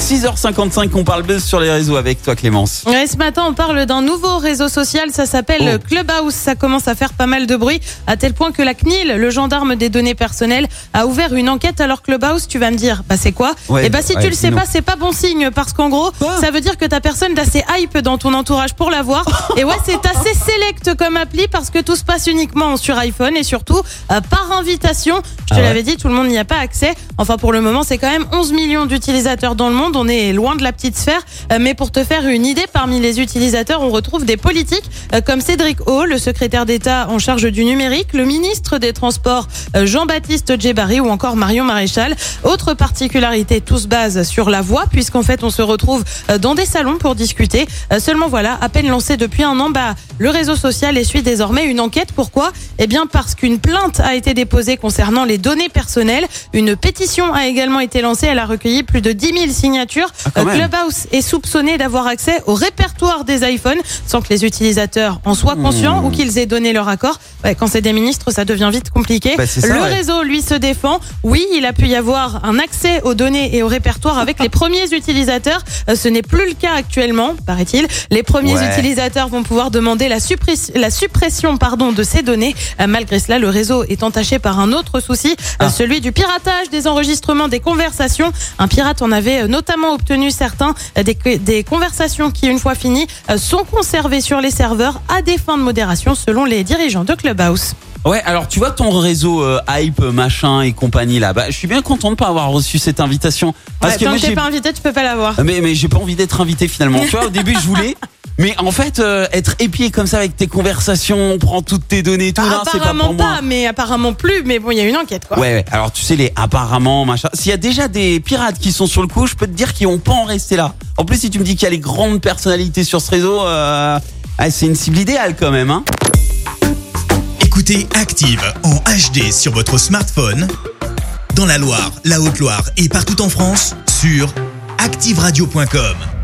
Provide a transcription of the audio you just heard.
6h55, on parle buzz sur les réseaux avec toi Clémence. Ouais, ce matin, on parle d'un nouveau réseau social, ça s'appelle Oh. Clubhouse. Ça commence à faire pas mal de bruit, à tel point que la CNIL, le gendarme des données personnelles, a ouvert une enquête. Alors Clubhouse, tu vas me dire, bah c'est quoi? Ouais, Eh bah si ouais, tu le sais pas, c'est pas bon signe, parce qu'en gros, ça veut dire que ta personne d'assez hype dans ton entourage pour l'avoir. et ouais, c'est assez select comme appli, parce que tout se passe uniquement sur iPhone et surtout euh, par invitation. Je te Ah ouais. l'avais dit, tout le monde n'y a pas accès. Enfin, pour le moment, c'est quand même 11 millions d'utilisateurs dans le monde. On est loin de la petite sphère. Euh, Mais pour te faire une idée, parmi les utilisateurs, on retrouve des politiques euh, comme Cédric O, le secrétaire d'État en charge du numérique, le ministre des Transports euh, Jean-Baptiste Djebari ou encore Marion Maréchal. Autre particularité, tout se base sur la voix puisqu'en fait on se retrouve dans des salons pour discuter. Seulement voilà, à peine lancé depuis un an, bah, le réseau social essuie désormais une enquête. Pourquoi? Eh bien parce qu'une plainte a été déposée concernant les données personnelles. Une pétition a également été lancée. Elle a recueilli plus de 10 000 signatures. Ah, quand Euh. Clubhouse est soupçonné d'avoir accès au répertoire des iPhones sans que les utilisateurs en soient conscients Hmm. ou qu'ils aient donné leur accord. Ouais, quand c'est des ministres, ça devient vite compliqué. Bah, ça, le ouais. réseau, lui, se défend. Oui, il a pu y avoir un accès aux données et au répertoire avec les premiers utilisateurs. Euh, Ce n'est plus le cas actuellement, paraît-il. Les premiers Ouais. utilisateurs vont pouvoir demander la, suppres- la suppression pardon, de ces données. Euh, Malgré cela, le réseau est entaché par un autre souci, Ah. celui du piratage des enregistrements des conversations. Un pirate en avait euh, notamment obtenu certains euh, des, des conversations qui, une fois finies, euh, sont conservées sur les serveurs à des fins de modération, selon les dirigeants de Clubhouse. Ouais, alors tu vois ton réseau euh, hype, machin et compagnie là, bah, je suis bien content de pas avoir reçu cette invitation. Parce Ouais, que tant moi, que t'es pas invité, tu peux pas l'avoir. Ah, Mais, mais j'ai pas envie d'être invité finalement. tu vois, au début je voulais. Mais en fait, euh, être épié comme ça avec tes conversations, on prend toutes tes données et tout, non, c'est pas apparemment pour pas, moi. mais apparemment plus. Mais bon, il y a une enquête, quoi. Ouais, ouais. Alors tu sais les apparemment machin. S'il y a déjà des pirates qui sont sur le coup, je peux te dire qu'ils vont pas en rester là. En plus, si tu me dis qu'il y a les grandes personnalités sur ce réseau, euh, ah, c'est une cible idéale quand même. Hein. Écoutez Active en HD sur votre smartphone, dans la Loire, la Haute-Loire et partout en France, sur activeradio.com.